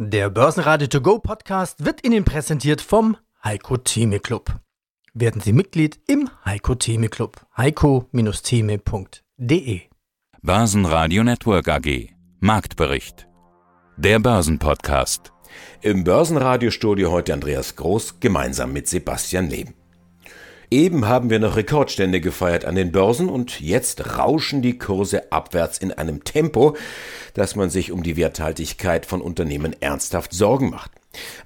Der Börsenradio To Go Podcast wird Ihnen präsentiert vom Heiko Theme Club. Werden Sie Mitglied im Heiko Theme Club. heiko-theme.de Börsenradio Network AG Marktbericht Der Börsenpodcast Im Börsenradiostudio heute Andreas Groß gemeinsam mit Sebastian Leben. Eben haben wir noch Rekordstände gefeiert an den Börsen und jetzt rauschen die Kurse abwärts in einem Tempo, dass man sich um die Werthaltigkeit von Unternehmen ernsthaft Sorgen macht.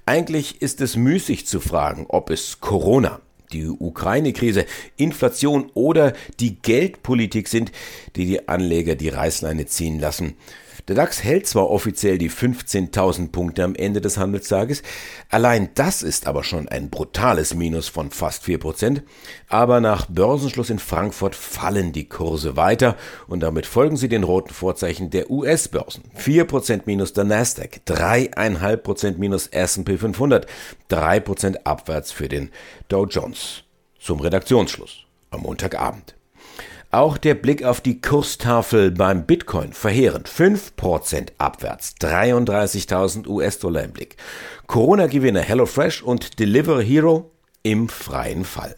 Eigentlich ist es müßig zu fragen, ob es Corona, die Ukraine-Krise, Inflation oder die Geldpolitik sind, die die Anleger die Reißleine ziehen lassen. Der DAX hält zwar offiziell die 15.000 Punkte am Ende des Handelstages, allein das ist aber schon ein brutales Minus von fast 4%, aber nach Börsenschluss in Frankfurt fallen die Kurse weiter und damit folgen sie den roten Vorzeichen der US-Börsen. 4% minus der Nasdaq, 3,5% minus S&P 500, 3% abwärts für den Dow Jones. Zum Redaktionsschluss am Montagabend. Auch der Blick auf die Kurstafel beim Bitcoin verheerend. 5% abwärts, 33.000 US-Dollar im Blick. Corona-Gewinner HelloFresh und Delivery Hero im freien Fall.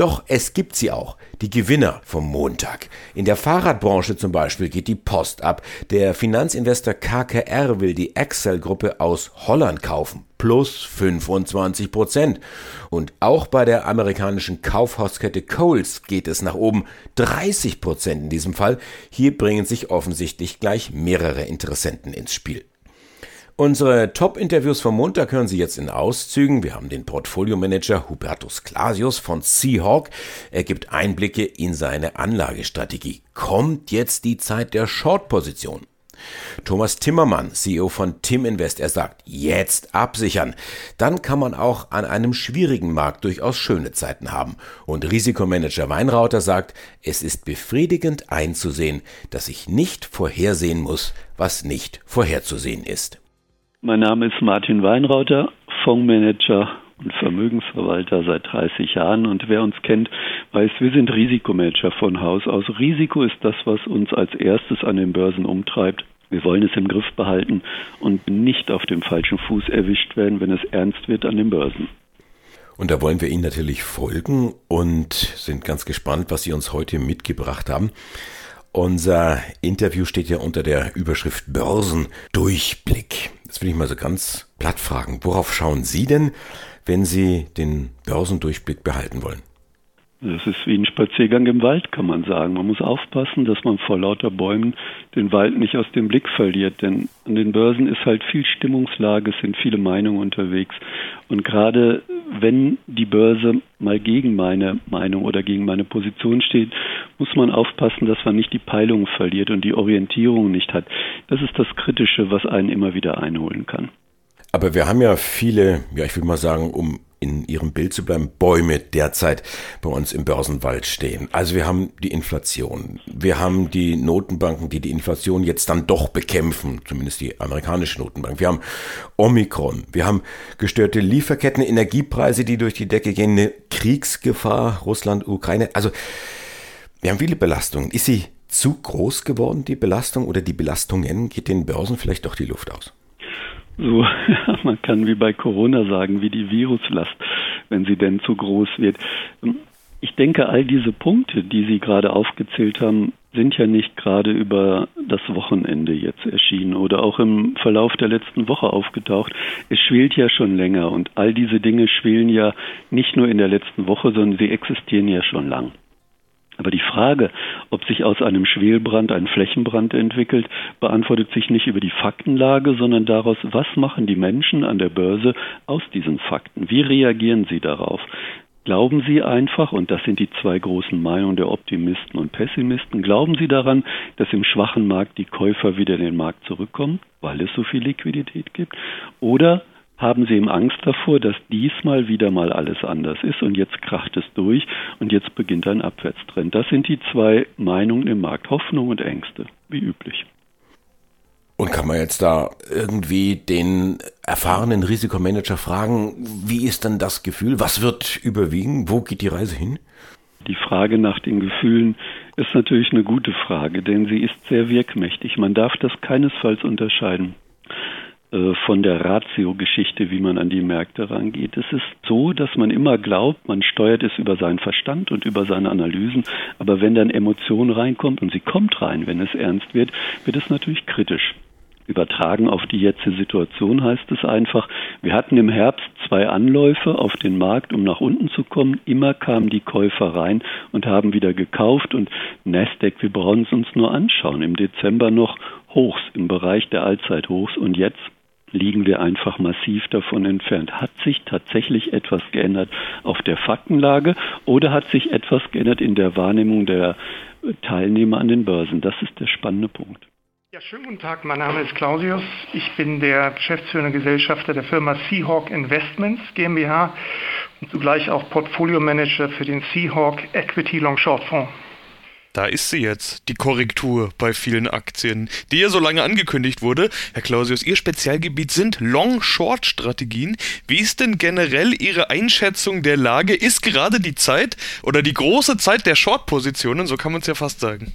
Doch es gibt sie auch, die Gewinner vom Montag. In der Fahrradbranche zum Beispiel geht die Post ab. Der Finanzinvestor KKR will die Excel-Gruppe aus Holland kaufen. Plus 25 Prozent. Und auch bei der amerikanischen Kaufhauskette Coles geht es nach oben. 30 Prozent in diesem Fall. Hier bringen sich offensichtlich gleich mehrere Interessenten ins Spiel. Unsere Top-Interviews vom Montag hören Sie jetzt in Auszügen. Wir haben den Portfolio-Manager Hubertus Clasius von Seahawk. Er gibt Einblicke in seine Anlagestrategie. Kommt jetzt die Zeit der Short-Position? Thomas Timmermann, CEO von Tim Invest, er sagt, jetzt absichern. Dann kann man auch an einem schwierigen Markt durchaus schöne Zeiten haben. Und Risikomanager Weinrauter sagt, es ist befriedigend einzusehen, dass ich nicht vorhersehen muss, was nicht vorherzusehen ist. Mein Name ist Martin Weinrauter, Fondsmanager und Vermögensverwalter seit 30 Jahren. Und wer uns kennt, weiß, wir sind Risikomanager von Haus aus. Risiko ist das, was uns als erstes an den Börsen umtreibt. Wir wollen es im Griff behalten und nicht auf dem falschen Fuß erwischt werden, wenn es ernst wird an den Börsen. Und da wollen wir Ihnen natürlich folgen und sind ganz gespannt, was Sie uns heute mitgebracht haben. Unser Interview steht ja unter der Überschrift Börsendurchblick. Das will ich mal so ganz platt fragen. Worauf schauen Sie denn, wenn Sie den Börsendurchblick behalten wollen? Das ist wie ein Spaziergang im Wald, kann man sagen. Man muss aufpassen, dass man vor lauter Bäumen den Wald nicht aus dem Blick verliert. Denn an den Börsen ist halt viel Stimmungslage, es sind viele Meinungen unterwegs. Und gerade wenn die Börse mal gegen meine Meinung oder gegen meine Position steht, muss man aufpassen, dass man nicht die Peilung verliert und die Orientierung nicht hat. Das ist das Kritische, was einen immer wieder einholen kann. Aber wir haben ja viele, ja, ich will mal sagen, um in Ihrem Bild zu bleiben, Bäume derzeit bei uns im Börsenwald stehen. Also wir haben die Inflation. Wir haben die Notenbanken, die die Inflation jetzt dann doch bekämpfen, zumindest die amerikanische Notenbank. Wir haben Omikron. Wir haben gestörte Lieferketten, Energiepreise, die durch die Decke gehen, eine Kriegsgefahr, Russland, Ukraine. Also wir haben viele Belastungen. Ist sie zu groß geworden, die Belastung oder die Belastungen? Geht den Börsen vielleicht doch die Luft aus? So, man kann wie bei Corona sagen, wie die Viruslast, wenn sie denn zu groß wird. Ich denke, all diese Punkte, die Sie gerade aufgezählt haben, sind ja nicht gerade über das Wochenende jetzt erschienen oder auch im Verlauf der letzten Woche aufgetaucht. Es schwelt ja schon länger und all diese Dinge schwelen ja nicht nur in der letzten Woche, sondern sie existieren ja schon lang. Aber die Frage, ob sich aus einem Schwelbrand ein Flächenbrand entwickelt, beantwortet sich nicht über die Faktenlage, sondern daraus, was machen die Menschen an der Börse aus diesen Fakten? Wie reagieren sie darauf? Glauben Sie einfach, und das sind die zwei großen Meinungen der Optimisten und Pessimisten, glauben Sie daran, dass im schwachen Markt die Käufer wieder in den Markt zurückkommen, weil es so viel Liquidität gibt? Oder haben Sie eben Angst davor, dass diesmal wieder mal alles anders ist und jetzt kracht es durch und jetzt beginnt ein Abwärtstrend. Das sind die zwei Meinungen im Markt, Hoffnung und Ängste, wie üblich. Und kann man jetzt da irgendwie den erfahrenen Risikomanager fragen, wie ist denn das Gefühl? Was wird überwiegen? Wo geht die Reise hin? Die Frage nach den Gefühlen ist natürlich eine gute Frage, denn sie ist sehr wirkmächtig. Man darf das keinesfalls unterscheiden. Äh, von der Ratio-Geschichte, wie man an die Märkte rangeht. Es ist so, dass man immer glaubt, man steuert es über seinen Verstand und über seine Analysen, aber wenn dann Emotion reinkommt und sie kommt rein, wenn es ernst wird, wird es natürlich kritisch. Übertragen auf die jetzige Situation heißt es einfach, wir hatten im Herbst zwei Anläufe auf den Markt, um nach unten zu kommen. Immer kamen die Käufer rein und haben wieder gekauft und Nasdaq, wir brauchen es uns nur anschauen. Im Dezember noch Hochs im Bereich der Allzeithochs und jetzt liegen wir einfach massiv davon entfernt. Hat sich tatsächlich etwas geändert auf der Faktenlage oder hat sich etwas geändert in der Wahrnehmung der Teilnehmer an den Börsen? Das ist der spannende Punkt. Ja, schönen guten Tag. Mein Name ist Clausius. Ich bin der geschäftsführende Gesellschafter der Firma Seahawk Investments GmbH und zugleich auch Portfolio Manager für den Seahawk Equity Long Short Fonds. Da ist sie jetzt, die Korrektur bei vielen Aktien, die ja so lange angekündigt wurde. Herr Clausius, Ihr Spezialgebiet sind Long-Short-Strategien. Wie ist denn generell Ihre Einschätzung der Lage? Ist gerade die Zeit oder die große Zeit der Short-Positionen, so kann man es ja fast sagen?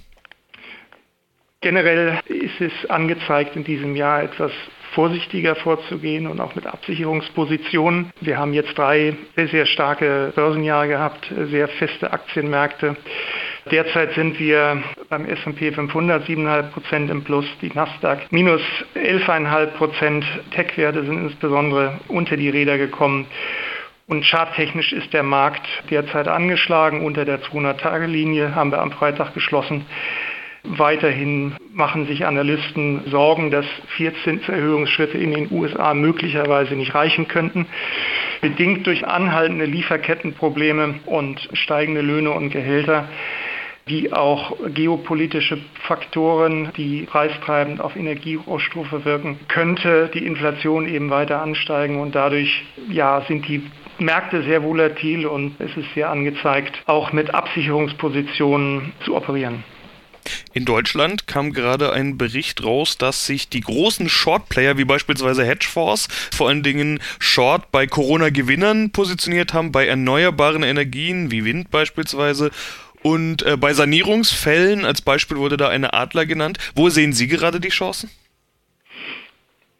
Generell ist es angezeigt, in diesem Jahr etwas vorsichtiger vorzugehen und auch mit Absicherungspositionen. Wir haben jetzt drei sehr, sehr starke Börsenjahre gehabt, sehr feste Aktienmärkte. Derzeit sind wir beim S&P 500 7,5 Prozent im Plus, die Nasdaq minus 11,5 Prozent. Tech-Werte sind insbesondere unter die Räder gekommen. Und charttechnisch ist der Markt derzeit angeschlagen. Unter der 200-Tage-Linie haben wir am Freitag geschlossen. Weiterhin machen sich Analysten Sorgen, dass vier Zinserhöhungsschritte in den USA möglicherweise nicht reichen könnten. Bedingt durch anhaltende Lieferkettenprobleme und steigende Löhne und Gehälter wie auch geopolitische Faktoren, die preistreibend auf Energierohstoffe wirken, könnte die Inflation eben weiter ansteigen und dadurch ja, sind die Märkte sehr volatil und es ist sehr angezeigt, auch mit Absicherungspositionen zu operieren. In Deutschland kam gerade ein Bericht raus, dass sich die großen Short-Player wie beispielsweise Hedgefonds vor allen Dingen Short bei Corona-Gewinnern positioniert haben, bei erneuerbaren Energien wie Wind beispielsweise. Und äh, bei Sanierungsfällen, als Beispiel wurde da eine Adler genannt. Wo sehen Sie gerade die Chancen?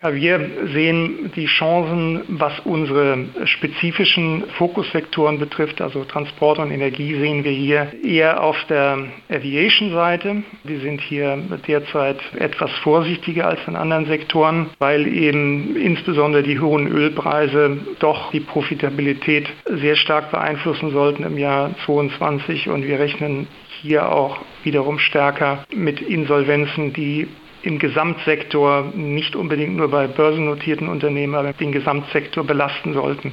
Ja, wir sehen die Chancen, was unsere spezifischen Fokussektoren betrifft, also Transport und Energie, sehen wir hier eher auf der Aviation-Seite. Wir sind hier derzeit etwas vorsichtiger als in anderen Sektoren, weil eben insbesondere die hohen Ölpreise doch die Profitabilität sehr stark beeinflussen sollten im Jahr 2022 und wir rechnen hier auch wiederum stärker mit Insolvenzen, die im Gesamtsektor, nicht unbedingt nur bei börsennotierten Unternehmen, aber den Gesamtsektor belasten sollten.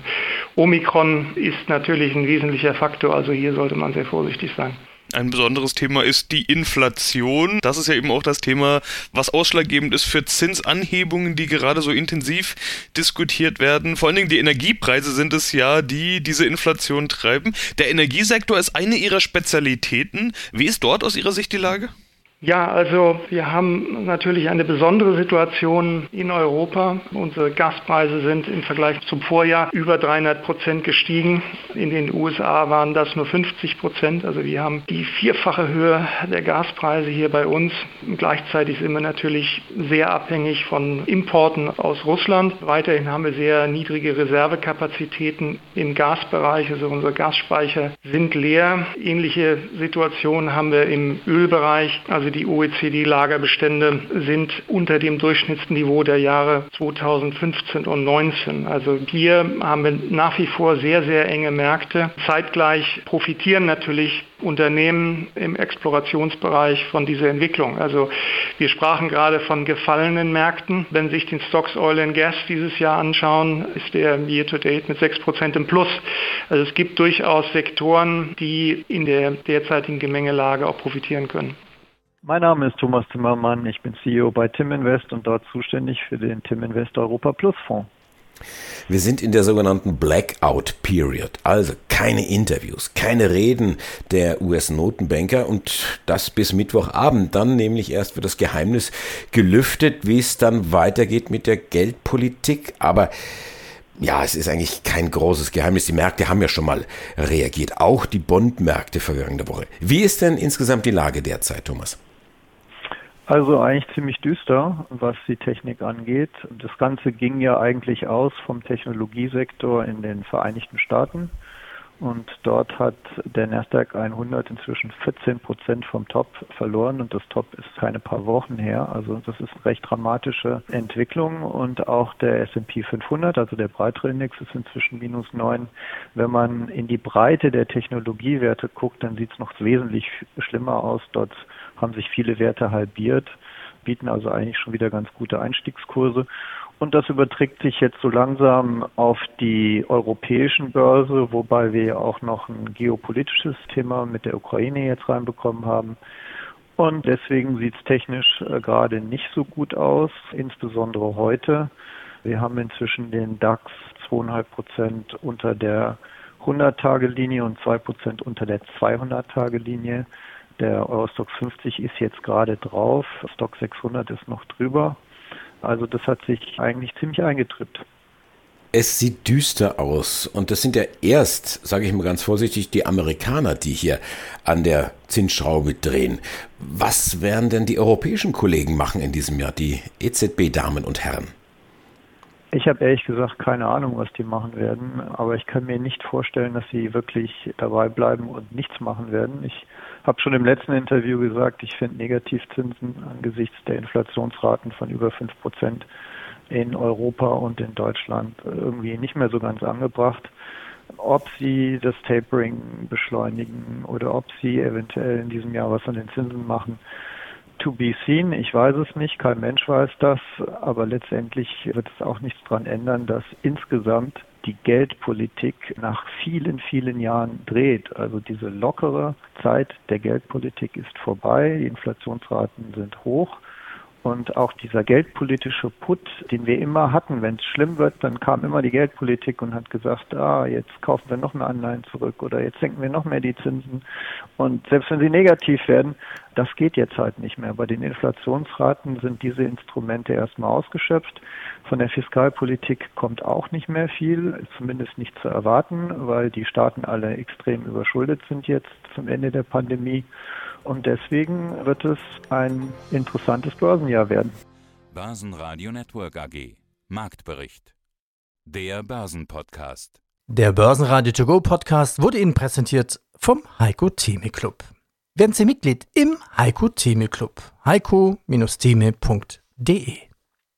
Omikron ist natürlich ein wesentlicher Faktor, also hier sollte man sehr vorsichtig sein. Ein besonderes Thema ist die Inflation. Das ist ja eben auch das Thema, was ausschlaggebend ist für Zinsanhebungen, die gerade so intensiv diskutiert werden. Vor allen Dingen die Energiepreise sind es ja, die diese Inflation treiben. Der Energiesektor ist eine ihrer Spezialitäten. Wie ist dort aus Ihrer Sicht die Lage? Ja, also wir haben natürlich eine besondere Situation in Europa. Unsere Gaspreise sind im Vergleich zum Vorjahr über 300 Prozent gestiegen. In den USA waren das nur 50 Prozent. Also wir haben die vierfache Höhe der Gaspreise hier bei uns. Gleichzeitig sind wir natürlich sehr abhängig von Importen aus Russland. Weiterhin haben wir sehr niedrige Reservekapazitäten im Gasbereich. Also unsere Gasspeicher sind leer. Ähnliche Situationen haben wir im Ölbereich. Also die OECD-Lagerbestände sind unter dem Durchschnittsniveau der Jahre 2015 und 2019. Also hier haben wir nach wie vor sehr, sehr enge Märkte. Zeitgleich profitieren natürlich Unternehmen im Explorationsbereich von dieser Entwicklung. Also wir sprachen gerade von gefallenen Märkten. Wenn Sie sich den Stocks Oil and Gas dieses Jahr anschauen, ist der Year to Date mit 6% im Plus. Also es gibt durchaus Sektoren, die in der derzeitigen Gemengelage auch profitieren können. Mein Name ist Thomas Zimmermann, ich bin CEO bei Tim Invest und dort zuständig für den Tim Invest Europa Plus Fonds. Wir sind in der sogenannten Blackout Period, also keine Interviews, keine Reden der US-Notenbanker und das bis Mittwochabend. Dann nämlich erst wird das Geheimnis gelüftet, wie es dann weitergeht mit der Geldpolitik. Aber ja, es ist eigentlich kein großes Geheimnis. Die Märkte haben ja schon mal reagiert, auch die Bondmärkte vergangene Woche. Wie ist denn insgesamt die Lage derzeit, Thomas? Also eigentlich ziemlich düster, was die Technik angeht. Das Ganze ging ja eigentlich aus vom Technologiesektor in den Vereinigten Staaten. Und dort hat der Nasdaq 100 inzwischen 14 Prozent vom Top verloren und das Top ist keine paar Wochen her. Also das ist eine recht dramatische Entwicklung und auch der S&P 500, also der breitere Index, ist inzwischen minus 9. Wenn man in die Breite der Technologiewerte guckt, dann sieht es noch wesentlich schlimmer aus. Dort haben sich viele Werte halbiert, bieten also eigentlich schon wieder ganz gute Einstiegskurse. Und das überträgt sich jetzt so langsam auf die europäischen Börse, wobei wir ja auch noch ein geopolitisches Thema mit der Ukraine jetzt reinbekommen haben. Und deswegen sieht es technisch äh, gerade nicht so gut aus, insbesondere heute. Wir haben inzwischen den DAX zweieinhalb Prozent unter der 100-Tage-Linie und zwei Prozent unter der 200-Tage-Linie. Der Eurostock 50 ist jetzt gerade drauf, Stock 600 ist noch drüber. Also das hat sich eigentlich ziemlich eingetrippt. Es sieht düster aus und das sind ja erst, sage ich mal ganz vorsichtig, die Amerikaner, die hier an der Zinsschraube drehen. Was werden denn die europäischen Kollegen machen in diesem Jahr, die EZB-Damen und Herren? Ich habe ehrlich gesagt keine Ahnung, was die machen werden, aber ich kann mir nicht vorstellen, dass sie wirklich dabei bleiben und nichts machen werden. Ich habe schon im letzten Interview gesagt, ich finde Negativzinsen angesichts der Inflationsraten von über fünf Prozent in Europa und in Deutschland irgendwie nicht mehr so ganz angebracht. Ob sie das Tapering beschleunigen oder ob sie eventuell in diesem Jahr was an den Zinsen machen, to be seen. Ich weiß es nicht, kein Mensch weiß das, aber letztendlich wird es auch nichts daran ändern, dass insgesamt die Geldpolitik nach vielen, vielen Jahren dreht. Also diese lockere Zeit der Geldpolitik ist vorbei, die Inflationsraten sind hoch. Und auch dieser geldpolitische Put, den wir immer hatten, wenn es schlimm wird, dann kam immer die Geldpolitik und hat gesagt, ah, jetzt kaufen wir noch mehr Anleihen zurück oder jetzt senken wir noch mehr die Zinsen. Und selbst wenn sie negativ werden, das geht jetzt halt nicht mehr. Bei den Inflationsraten sind diese Instrumente erstmal ausgeschöpft. Von der Fiskalpolitik kommt auch nicht mehr viel, zumindest nicht zu erwarten, weil die Staaten alle extrem überschuldet sind jetzt zum Ende der Pandemie. Und deswegen wird es ein interessantes Börsenjahr werden. Börsenradio Network AG. Marktbericht. Der Börsenpodcast. Der Börsenradio To Go Podcast wurde Ihnen präsentiert vom Heiko Theme Club. Werden Sie Mitglied im Heiko Theme Club. heiko-theme.de